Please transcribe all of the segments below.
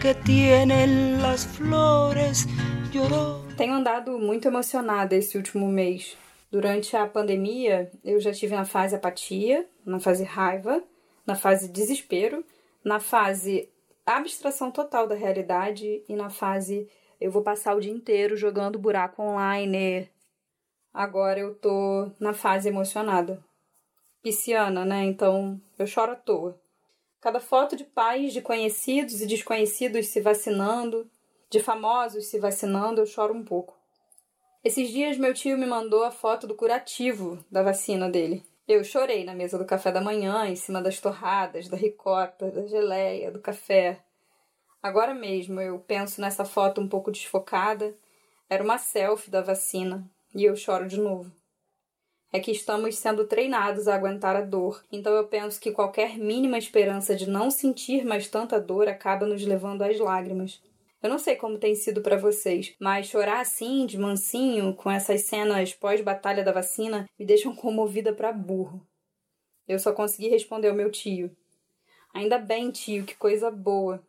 que tienen las flores lloró. Tenho andado muito emocionada esse último mês. Durante a pandemia, eu já tive na fase apatia, na fase raiva, na fase desespero, na fase abstração total da realidade e na fase eu vou passar o dia inteiro jogando buraco online. Agora eu tô na fase emocionada. Pisciana, né? Então eu choro à toa. Cada foto de pais, de conhecidos e desconhecidos se vacinando, de famosos se vacinando, eu choro um pouco. Esses dias meu tio me mandou a foto do curativo da vacina dele. Eu chorei na mesa do café da manhã, em cima das torradas, da ricota, da geleia, do café. Agora mesmo eu penso nessa foto um pouco desfocada. Era uma selfie da vacina e eu choro de novo. É que estamos sendo treinados a aguentar a dor, então eu penso que qualquer mínima esperança de não sentir mais tanta dor acaba nos levando às lágrimas. Eu não sei como tem sido para vocês, mas chorar assim, de mansinho, com essas cenas pós-batalha da vacina, me deixam comovida para burro. Eu só consegui responder ao meu tio. Ainda bem, tio, que coisa boa.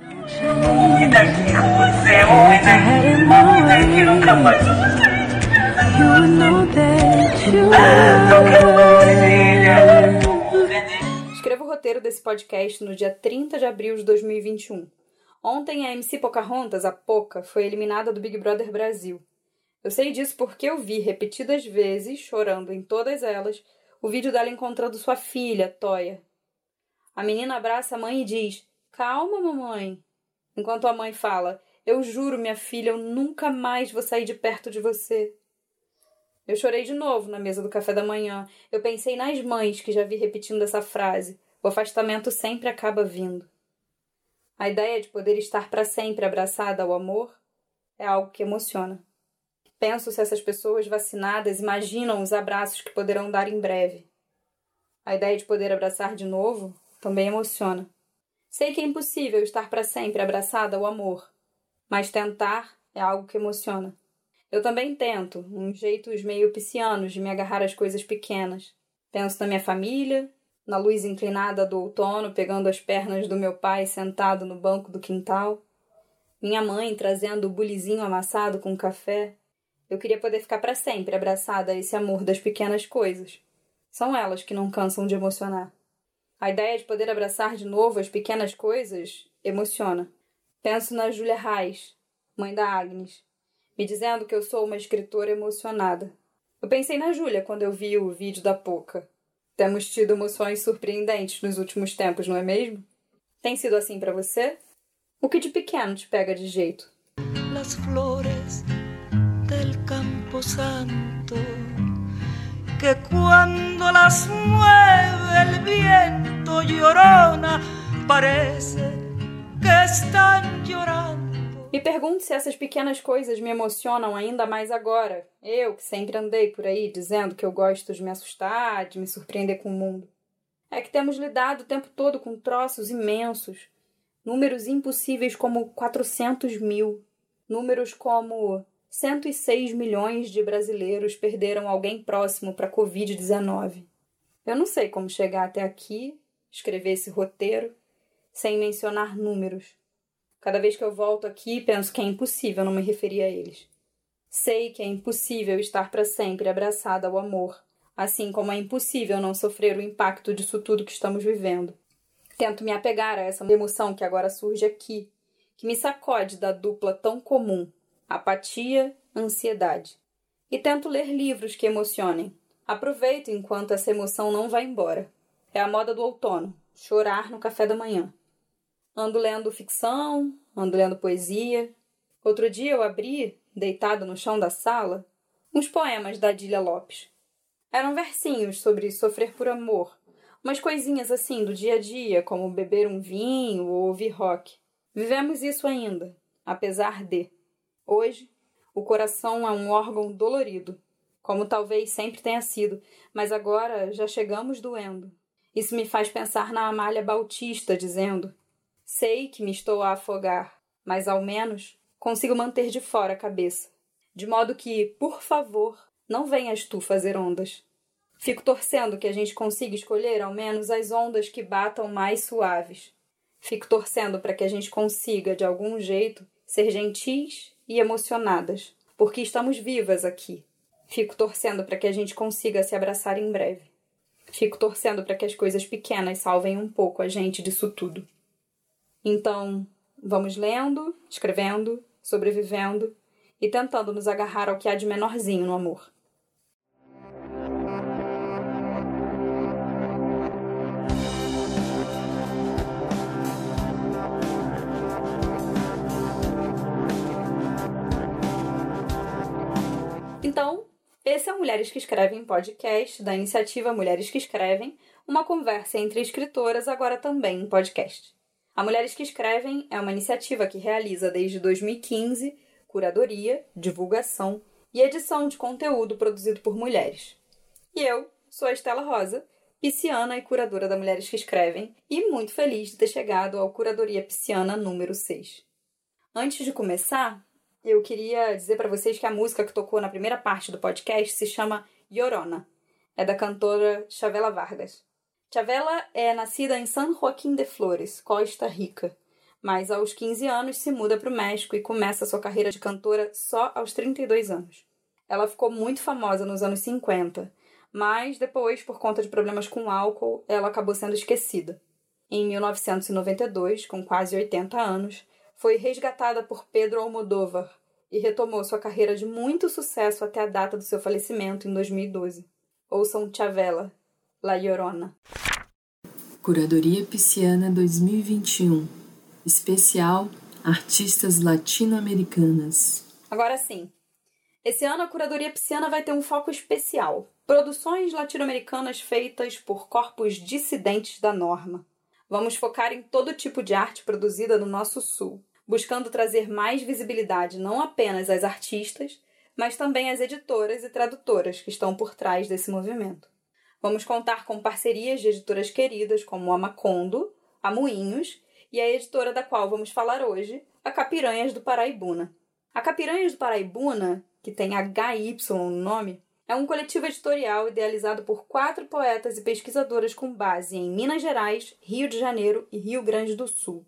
E daqui você é Escreva o roteiro desse podcast no dia 30 de abril de 2021. Ontem a MC Pocahontas, a Poca, foi eliminada do Big Brother Brasil. Eu sei disso porque eu vi repetidas vezes, chorando em todas elas, o vídeo dela encontrando sua filha, Toya. A menina abraça a mãe e diz: Calma, mamãe. Enquanto a mãe fala: Eu juro, minha filha, eu nunca mais vou sair de perto de você. Eu chorei de novo na mesa do café da manhã. Eu pensei nas mães que já vi repetindo essa frase. O afastamento sempre acaba vindo. A ideia de poder estar para sempre abraçada ao amor é algo que emociona. Penso se essas pessoas vacinadas imaginam os abraços que poderão dar em breve. A ideia de poder abraçar de novo também emociona. Sei que é impossível estar para sempre abraçada ao amor, mas tentar é algo que emociona. Eu também tento, uns jeitos meio piscianos de me agarrar às coisas pequenas. Penso na minha família, na luz inclinada do outono pegando as pernas do meu pai sentado no banco do quintal, minha mãe trazendo o bulizinho amassado com café. Eu queria poder ficar para sempre abraçada a esse amor das pequenas coisas. São elas que não cansam de emocionar. A ideia de poder abraçar de novo as pequenas coisas emociona. Penso na Júlia Reis, mãe da Agnes, me dizendo que eu sou uma escritora emocionada. Eu pensei na Júlia quando eu vi o vídeo da Poca. Temos tido emoções surpreendentes nos últimos tempos, não é mesmo? Tem sido assim para você? O que de pequeno te pega de jeito? Flores del campo santo que las mueve el viento llorona parece que están llorando me pergunto se essas pequenas coisas me emocionam ainda mais agora. Eu, que sempre andei por aí dizendo que eu gosto de me assustar, de me surpreender com o mundo. É que temos lidado o tempo todo com troços imensos. Números impossíveis como 400 mil. Números como 106 milhões de brasileiros perderam alguém próximo para a Covid-19. Eu não sei como chegar até aqui, escrever esse roteiro, sem mencionar números. Cada vez que eu volto aqui, penso que é impossível não me referir a eles. Sei que é impossível estar para sempre abraçada ao amor, assim como é impossível não sofrer o impacto disso tudo que estamos vivendo. Tento me apegar a essa emoção que agora surge aqui, que me sacode da dupla tão comum, apatia, ansiedade. E tento ler livros que emocionem. Aproveito enquanto essa emoção não vai embora. É a moda do outono, chorar no café da manhã. Ando lendo ficção, ando lendo poesia. Outro dia eu abri, deitado no chão da sala, uns poemas da Adília Lopes. Eram versinhos sobre sofrer por amor, umas coisinhas assim do dia a dia, como beber um vinho ou ouvir rock. Vivemos isso ainda, apesar de. Hoje, o coração é um órgão dolorido, como talvez sempre tenha sido, mas agora já chegamos doendo. Isso me faz pensar na Amália Bautista dizendo: Sei que me estou a afogar, mas ao menos consigo manter de fora a cabeça. De modo que, por favor, não venhas tu fazer ondas. Fico torcendo que a gente consiga escolher ao menos as ondas que batam mais suaves. Fico torcendo para que a gente consiga, de algum jeito, ser gentis e emocionadas, porque estamos vivas aqui. Fico torcendo para que a gente consiga se abraçar em breve. Fico torcendo para que as coisas pequenas salvem um pouco a gente disso tudo. Então, vamos lendo, escrevendo, sobrevivendo e tentando nos agarrar ao que há de menorzinho no amor. Então, esse é Mulheres que Escrevem podcast da iniciativa Mulheres que Escrevem, uma conversa entre escritoras, agora também em podcast. A Mulheres que Escrevem é uma iniciativa que realiza desde 2015 curadoria, divulgação e edição de conteúdo produzido por mulheres. E eu sou a Estela Rosa, pisciana e curadora da Mulheres que Escrevem, e muito feliz de ter chegado ao Curadoria Pisciana número 6. Antes de começar, eu queria dizer para vocês que a música que tocou na primeira parte do podcast se chama Llorona. É da cantora Chavela Vargas. Chavela é nascida em San Joaquim de Flores, Costa Rica, mas aos 15 anos se muda para o México e começa sua carreira de cantora só aos 32 anos. Ela ficou muito famosa nos anos 50, mas depois, por conta de problemas com álcool, ela acabou sendo esquecida. Em 1992, com quase 80 anos, foi resgatada por Pedro Almodóvar e retomou sua carreira de muito sucesso até a data do seu falecimento em 2012. Ouçam Chavela, La Llorona. Curadoria Pisciana 2021 Especial Artistas Latino-Americanas Agora sim. Esse ano a Curadoria Pisciana vai ter um foco especial. Produções latino-americanas feitas por corpos dissidentes da norma. Vamos focar em todo tipo de arte produzida no nosso sul buscando trazer mais visibilidade não apenas às artistas, mas também às editoras e tradutoras que estão por trás desse movimento. Vamos contar com parcerias de editoras queridas como a Macondo, a Moinhos e a editora da qual vamos falar hoje, a Capiranhas do Paraibuna. A Capiranhas do Paraibuna, que tem HY no nome, é um coletivo editorial idealizado por quatro poetas e pesquisadoras com base em Minas Gerais, Rio de Janeiro e Rio Grande do Sul.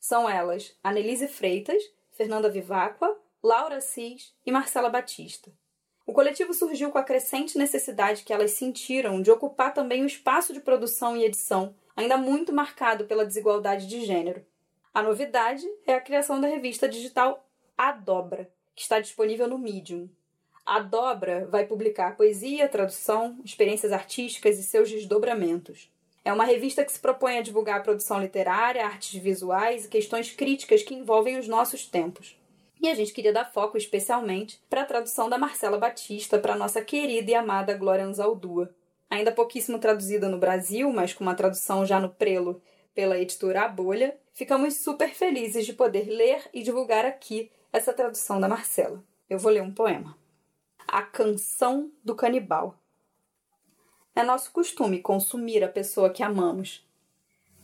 São elas Anelise Freitas, Fernanda Vivacqua, Laura Cis e Marcela Batista. O coletivo surgiu com a crescente necessidade que elas sentiram de ocupar também o espaço de produção e edição, ainda muito marcado pela desigualdade de gênero. A novidade é a criação da revista digital A Dobra, que está disponível no Medium. A Dobra vai publicar poesia, tradução, experiências artísticas e seus desdobramentos. É uma revista que se propõe a divulgar a produção literária, artes visuais e questões críticas que envolvem os nossos tempos. E a gente queria dar foco especialmente para a tradução da Marcela Batista para nossa querida e amada Glória Anzaldúa. Ainda pouquíssimo traduzida no Brasil, mas com uma tradução já no prelo pela editora A Bolha, ficamos super felizes de poder ler e divulgar aqui essa tradução da Marcela. Eu vou ler um poema. A Canção do Canibal. É nosso costume consumir a pessoa que amamos.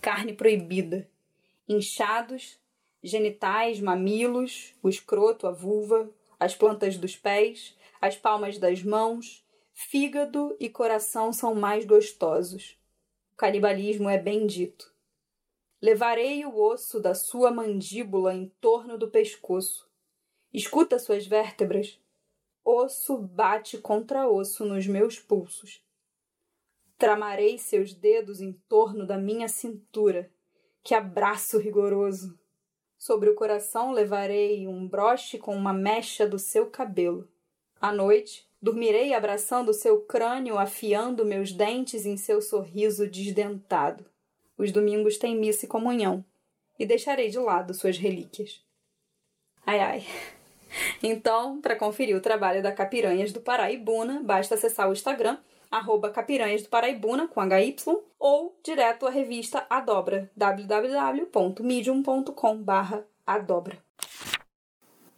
Carne proibida, inchados, genitais, mamilos, o escroto, a vulva, as plantas dos pés, as palmas das mãos, fígado e coração são mais gostosos. O canibalismo é bendito. Levarei o osso da sua mandíbula em torno do pescoço. Escuta suas vértebras. Osso bate contra osso nos meus pulsos. Tramarei seus dedos em torno da minha cintura. Que abraço rigoroso! Sobre o coração levarei um broche com uma mecha do seu cabelo. À noite, dormirei abraçando seu crânio, afiando meus dentes em seu sorriso desdentado. Os domingos têm missa e comunhão, e deixarei de lado suas relíquias. Ai ai. Então, para conferir o trabalho da Capiranhas do Paraibuna, basta acessar o Instagram arroba Capiranhas do Paraibuna, com HY, ou direto à revista A Dobra, www.medium.com barra Adobra.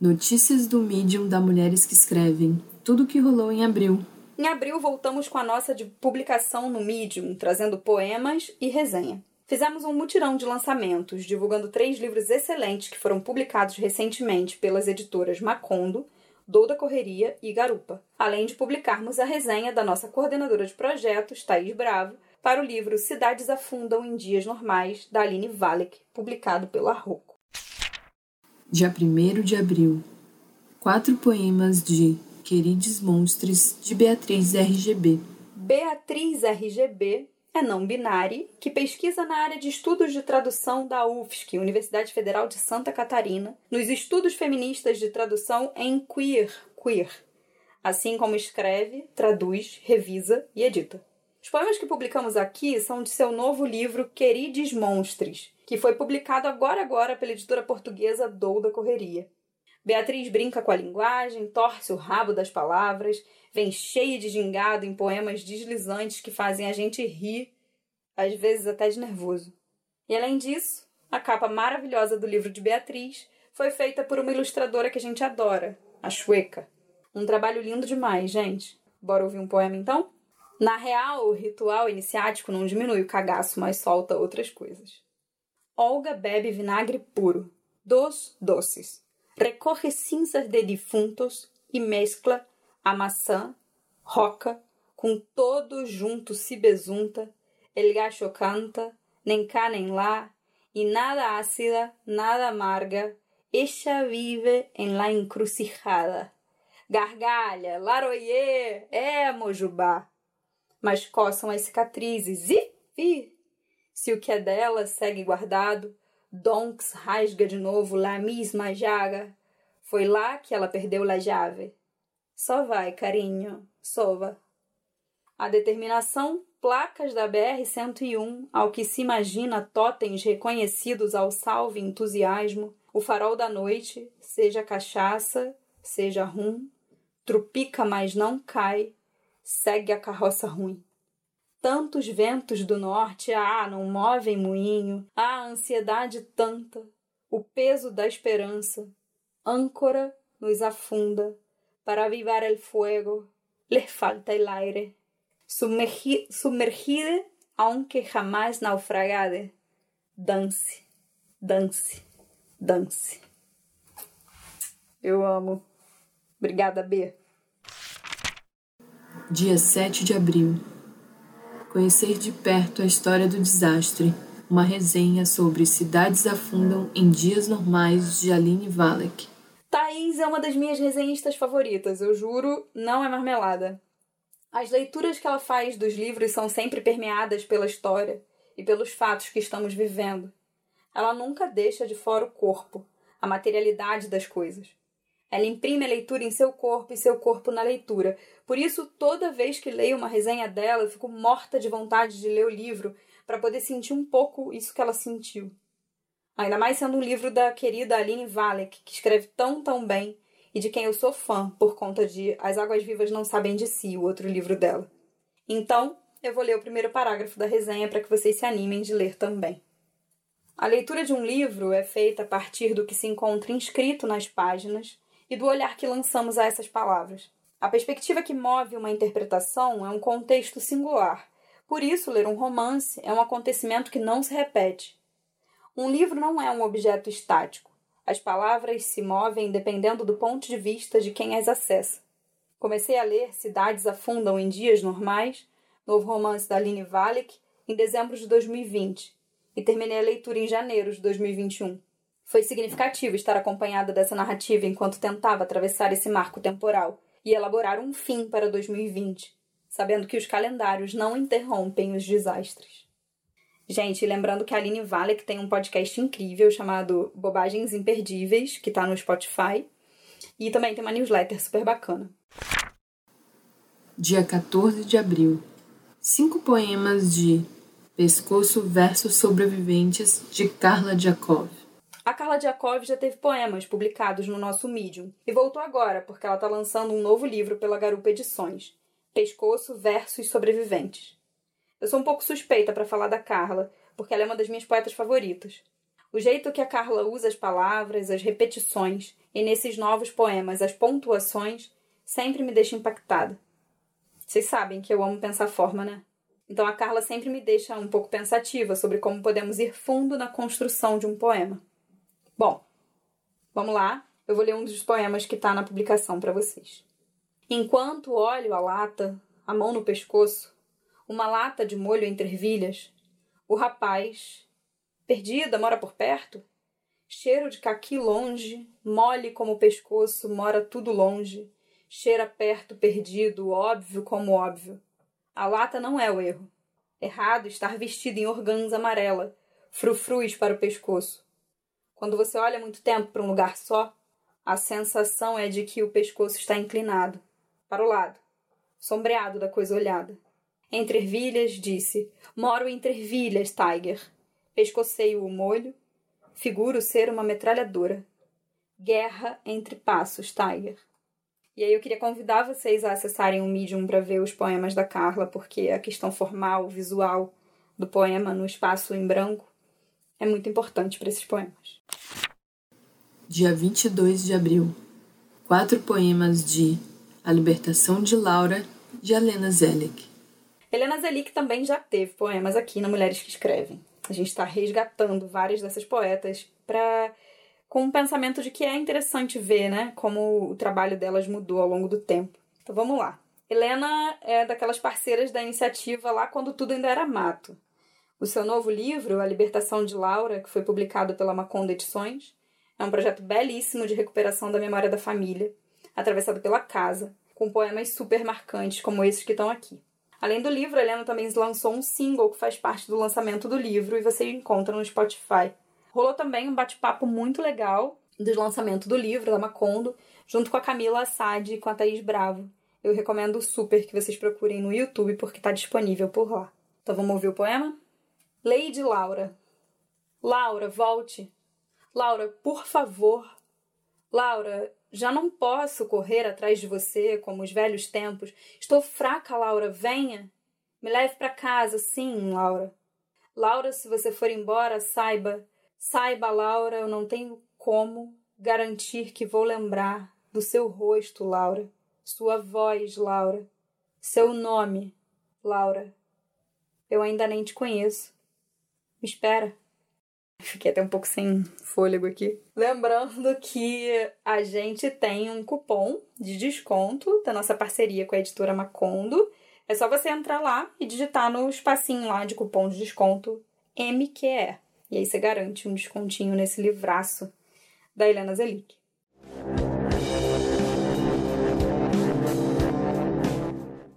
Notícias do Medium da Mulheres que Escrevem. Tudo o que rolou em abril. Em abril voltamos com a nossa de publicação no Medium, trazendo poemas e resenha. Fizemos um mutirão de lançamentos, divulgando três livros excelentes que foram publicados recentemente pelas editoras Macondo, Dou da Correria e Garupa, além de publicarmos a resenha da nossa coordenadora de projetos, Thaís Bravo, para o livro Cidades Afundam em Dias Normais, da Aline Valek, publicado pela Rocco. Dia 1 de abril. Quatro poemas de Queridos Monstres, de Beatriz RGB. Beatriz RGB é não binária, que pesquisa na área de estudos de tradução da UFSC, Universidade Federal de Santa Catarina, nos estudos feministas de tradução em queer, queer, assim como escreve, traduz, revisa e edita. Os poemas que publicamos aqui são de seu novo livro Querides Monstres, que foi publicado agora agora pela editora portuguesa Douda Correria. Beatriz brinca com a linguagem, torce o rabo das palavras, vem cheia de gingado em poemas deslizantes que fazem a gente rir, às vezes até de nervoso. E além disso, a capa maravilhosa do livro de Beatriz foi feita por uma ilustradora que a gente adora, a Chueca. Um trabalho lindo demais, gente. Bora ouvir um poema então? Na real, o ritual iniciático não diminui o cagaço, mas solta outras coisas. Olga bebe vinagre puro, dos doces. Recorre cinzas de defuntos e mescla a maçã, roca, com todo junto se besunta, el gacho canta, nem cá nem lá, e nada ácida, nada amarga, ella vive en la encrucijada. Gargalha, laroyer, é, Mojubá mas coçam as cicatrizes e, e se o que é dela segue guardado, Donks rasga de novo lá mesma jaga. Foi lá que ela perdeu la chave. Só vai, carinho, sova. A determinação, placas da BR-101, ao que se imagina totens reconhecidos ao salve entusiasmo, o farol da noite, seja cachaça, seja rum, trupica, mas não cai, segue a carroça ruim. Tantos ventos do norte, ah, não movem moinho, ah, ansiedade tanta, o peso da esperança, âncora nos afunda, para avivar el fuego, les falta el aire. Submergi aunque jamás naufragade. Dance, dance, dance. Eu amo. Obrigada, B. Dia 7 de abril. Conhecer de perto a história do desastre. Uma resenha sobre Cidades Afundam em Dias Normais de Aline Valek. Thaís é uma das minhas resenhistas favoritas, eu juro, não é marmelada. As leituras que ela faz dos livros são sempre permeadas pela história e pelos fatos que estamos vivendo. Ela nunca deixa de fora o corpo, a materialidade das coisas. Ela imprime a leitura em seu corpo e seu corpo na leitura. Por isso, toda vez que leio uma resenha dela, eu fico morta de vontade de ler o livro para poder sentir um pouco isso que ela sentiu. Ainda mais sendo um livro da querida Aline Valek, que escreve tão, tão bem e de quem eu sou fã por conta de As Águas Vivas Não Sabem de Si, o outro livro dela. Então, eu vou ler o primeiro parágrafo da resenha para que vocês se animem de ler também. A leitura de um livro é feita a partir do que se encontra inscrito nas páginas e do olhar que lançamos a essas palavras. A perspectiva que move uma interpretação é um contexto singular. Por isso, ler um romance é um acontecimento que não se repete. Um livro não é um objeto estático. As palavras se movem dependendo do ponto de vista de quem as acessa. Comecei a ler Cidades Afundam em Dias Normais, novo romance da Aline Valek, em dezembro de 2020, e terminei a leitura em janeiro de 2021. Foi significativo estar acompanhada dessa narrativa enquanto tentava atravessar esse marco temporal e elaborar um fim para 2020, sabendo que os calendários não interrompem os desastres. Gente, lembrando que a Aline Valek tem um podcast incrível chamado Bobagens Imperdíveis, que está no Spotify, e também tem uma newsletter super bacana. Dia 14 de abril. Cinco poemas de Pescoço versus Sobreviventes, de Carla Jacob. A Carla Diakov já teve poemas publicados no nosso Medium e voltou agora porque ela está lançando um novo livro pela Garupa Edições, Pescoço versus Sobreviventes. Eu sou um pouco suspeita para falar da Carla, porque ela é uma das minhas poetas favoritas. O jeito que a Carla usa as palavras, as repetições e nesses novos poemas as pontuações sempre me deixa impactada. Vocês sabem que eu amo pensar forma, né? Então a Carla sempre me deixa um pouco pensativa sobre como podemos ir fundo na construção de um poema. Bom, vamos lá. Eu vou ler um dos poemas que está na publicação para vocês. Enquanto olho a lata, a mão no pescoço, uma lata de molho entre ervilhas, o rapaz, perdida, mora por perto, cheiro de caqui longe, mole como o pescoço, mora tudo longe, cheira perto, perdido, óbvio como óbvio. A lata não é o erro. Errado estar vestido em organza amarela, frufrus para o pescoço. Quando você olha muito tempo para um lugar só, a sensação é de que o pescoço está inclinado para o lado, sombreado da coisa olhada. Entre ervilhas, disse: Moro entre ervilhas, Tiger. Pescoceio o molho, figuro ser uma metralhadora. Guerra entre passos, Tiger. E aí eu queria convidar vocês a acessarem o Medium para ver os poemas da Carla, porque a questão formal, visual do poema no espaço em branco é muito importante para esses poemas. Dia 22 de abril. Quatro poemas de A Libertação de Laura, de Helena Zelic. Helena Zelic também já teve poemas aqui na Mulheres que Escrevem. A gente está resgatando várias dessas poetas para com o pensamento de que é interessante ver, né, como o trabalho delas mudou ao longo do tempo. Então vamos lá. Helena é daquelas parceiras da iniciativa lá quando tudo ainda era mato. O seu novo livro, A Libertação de Laura, que foi publicado pela Maconda Edições, é um projeto belíssimo de recuperação da memória da família, atravessado pela casa, com poemas super marcantes como esses que estão aqui. Além do livro, Helena também lançou um single que faz parte do lançamento do livro e você encontra no Spotify. Rolou também um bate-papo muito legal do lançamento do livro da Macondo, junto com a Camila Assad e com a Thaís Bravo. Eu recomendo super que vocês procurem no YouTube porque está disponível por lá. Então vamos ouvir o poema? Lady Laura. Laura, volte. Laura, por favor. Laura, já não posso correr atrás de você como os velhos tempos. Estou fraca, Laura, venha. Me leve para casa, sim, Laura. Laura, se você for embora, saiba, Saiba, Laura, eu não tenho como garantir que vou lembrar do seu rosto, Laura, sua voz, Laura, seu nome, Laura. Eu ainda nem te conheço. Me espera. Fiquei até um pouco sem fôlego aqui. Lembrando que a gente tem um cupom de desconto da nossa parceria com a editora Macondo. É só você entrar lá e digitar no espacinho lá de cupom de desconto MQE. E aí você garante um descontinho nesse livraço da Helena Zelic.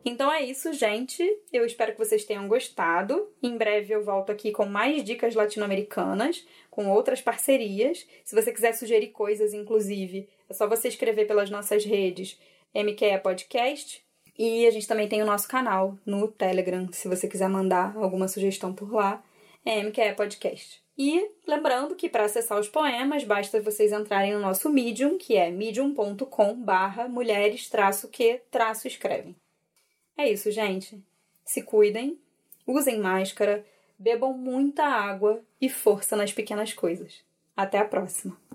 Então é isso, gente. Eu espero que vocês tenham gostado. Em breve eu volto aqui com mais dicas latino-americanas, com outras parcerias. Se você quiser sugerir coisas, inclusive, é só você escrever pelas nossas redes MQE Podcast. E a gente também tem o nosso canal no Telegram, se você quiser mandar alguma sugestão por lá, é MQE Podcast. E lembrando que para acessar os poemas, basta vocês entrarem no nosso Medium, que é medium.com barra mulheres que escrevem. É isso, gente. Se cuidem, usem máscara, bebam muita água e força nas pequenas coisas. Até a próxima!